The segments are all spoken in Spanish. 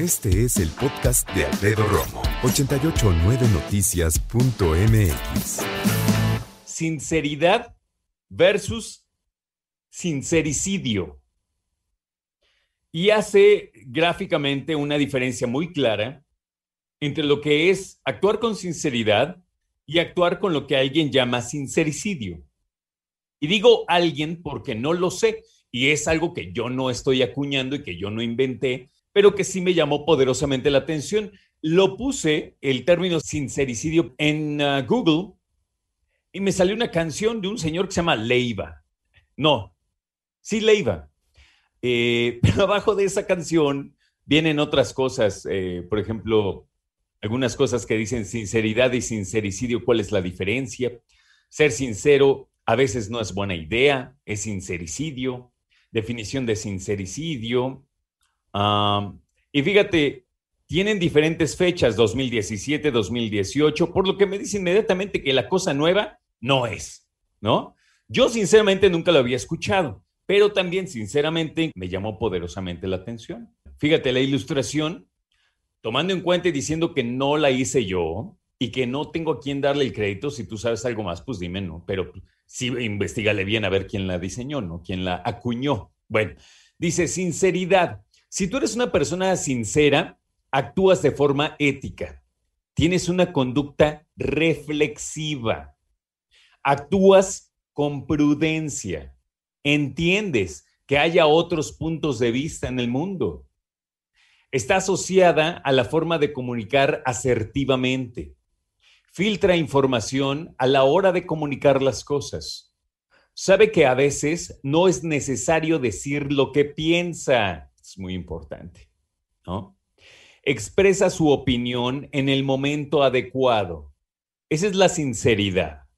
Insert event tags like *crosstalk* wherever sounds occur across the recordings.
Este es el podcast de Alfredo Romo, 889noticias.mx. Sinceridad versus sincericidio. Y hace gráficamente una diferencia muy clara entre lo que es actuar con sinceridad y actuar con lo que alguien llama sincericidio. Y digo alguien porque no lo sé y es algo que yo no estoy acuñando y que yo no inventé, pero que sí me llamó poderosamente la atención. Lo puse, el término sincericidio, en uh, Google y me salió una canción de un señor que se llama Leiva. No, sí, Leiva. Eh, *laughs* pero abajo de esa canción vienen otras cosas, eh, por ejemplo, algunas cosas que dicen sinceridad y sincericidio, ¿cuál es la diferencia? Ser sincero a veces no es buena idea, es sincericidio, definición de sincericidio. Y fíjate, tienen diferentes fechas, 2017, 2018, por lo que me dice inmediatamente que la cosa nueva no es, ¿no? Yo sinceramente nunca lo había escuchado, pero también sinceramente me llamó poderosamente la atención. Fíjate, la ilustración tomando en cuenta y diciendo que no la hice yo y que no tengo a quién darle el crédito, si tú sabes algo más, pues dime, ¿no? Pero sí, investigale bien a ver quién la diseñó, ¿no? Quién la acuñó. Bueno, dice sinceridad. Si tú eres una persona sincera, actúas de forma ética, tienes una conducta reflexiva, actúas con prudencia, entiendes que haya otros puntos de vista en el mundo Está asociada a la forma de comunicar asertivamente. Filtra información a la hora de comunicar las cosas. Sabe que a veces no es necesario decir lo que piensa. Es muy importante, ¿no? Expresa su opinión en el momento adecuado. Esa es la sinceridad.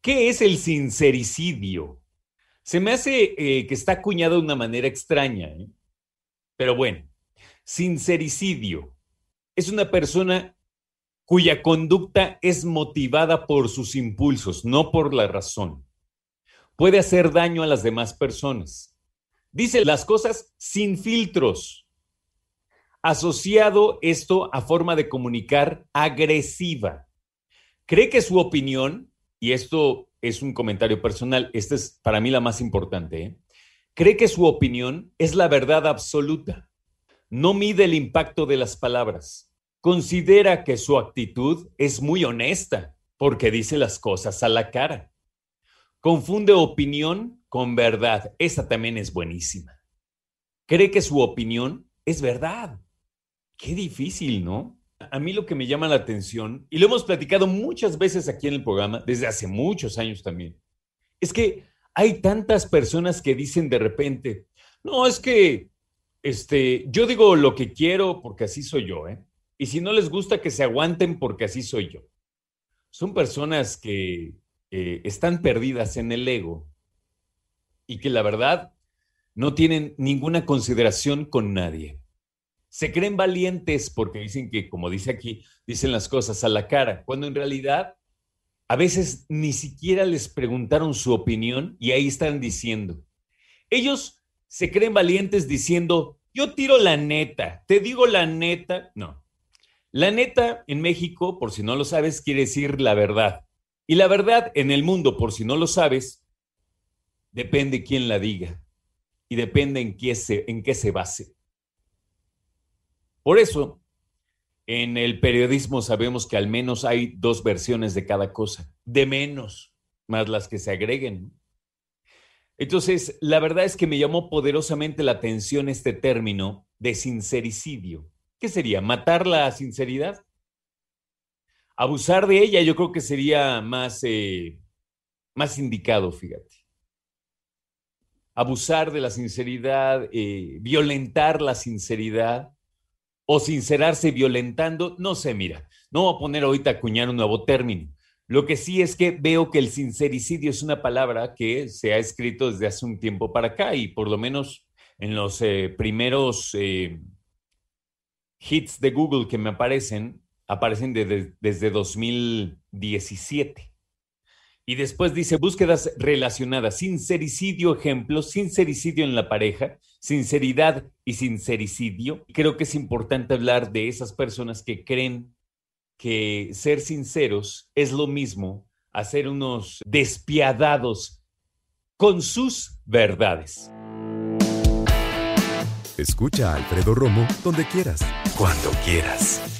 ¿Qué es el sincericidio? Se me hace eh, que está acuñado de una manera extraña, ¿eh? pero bueno, Sincericidio es una persona cuya conducta es motivada por sus impulsos, no por la razón. Puede hacer daño a las demás personas. Dice las cosas sin filtros. Asociado esto a forma de comunicar agresiva. Cree que su opinión, y esto es un comentario personal, esta es para mí la más importante, ¿eh? cree que su opinión es la verdad absoluta no mide el impacto de las palabras. Considera que su actitud es muy honesta porque dice las cosas a la cara. Confunde opinión con verdad. Esa también es buenísima. Cree que su opinión es verdad. Qué difícil, ¿no? A mí lo que me llama la atención, y lo hemos platicado muchas veces aquí en el programa, desde hace muchos años también, es que hay tantas personas que dicen de repente, no, es que este, yo digo lo que quiero porque así soy yo, ¿eh? Y si no les gusta, que se aguanten porque así soy yo. Son personas que eh, están perdidas en el ego y que la verdad no tienen ninguna consideración con nadie. Se creen valientes porque dicen que, como dice aquí, dicen las cosas a la cara, cuando en realidad a veces ni siquiera les preguntaron su opinión y ahí están diciendo. Ellos se creen valientes diciendo, yo tiro la neta, te digo la neta, no. La neta en México, por si no lo sabes, quiere decir la verdad. Y la verdad en el mundo, por si no lo sabes, depende quién la diga y depende en qué se, en qué se base. Por eso, en el periodismo sabemos que al menos hay dos versiones de cada cosa, de menos, más las que se agreguen. Entonces, la verdad es que me llamó poderosamente la atención este término de sincericidio. ¿Qué sería? ¿Matar la sinceridad? Abusar de ella yo creo que sería más, eh, más indicado, fíjate. Abusar de la sinceridad, eh, violentar la sinceridad o sincerarse violentando, no sé, mira, no voy a poner ahorita a acuñar un nuevo término, lo que sí es que veo que el sincericidio es una palabra que se ha escrito desde hace un tiempo para acá y por lo menos en los eh, primeros eh, hits de Google que me aparecen, aparecen desde 2017. Y después dice búsquedas relacionadas, sincericidio, ejemplo, sincericidio en la pareja, sinceridad y sincericidio. Creo que es importante hablar de esas personas que creen que ser sinceros es lo mismo a ser unos despiadados con sus verdades. Escucha a Alfredo Romo donde quieras, cuando quieras.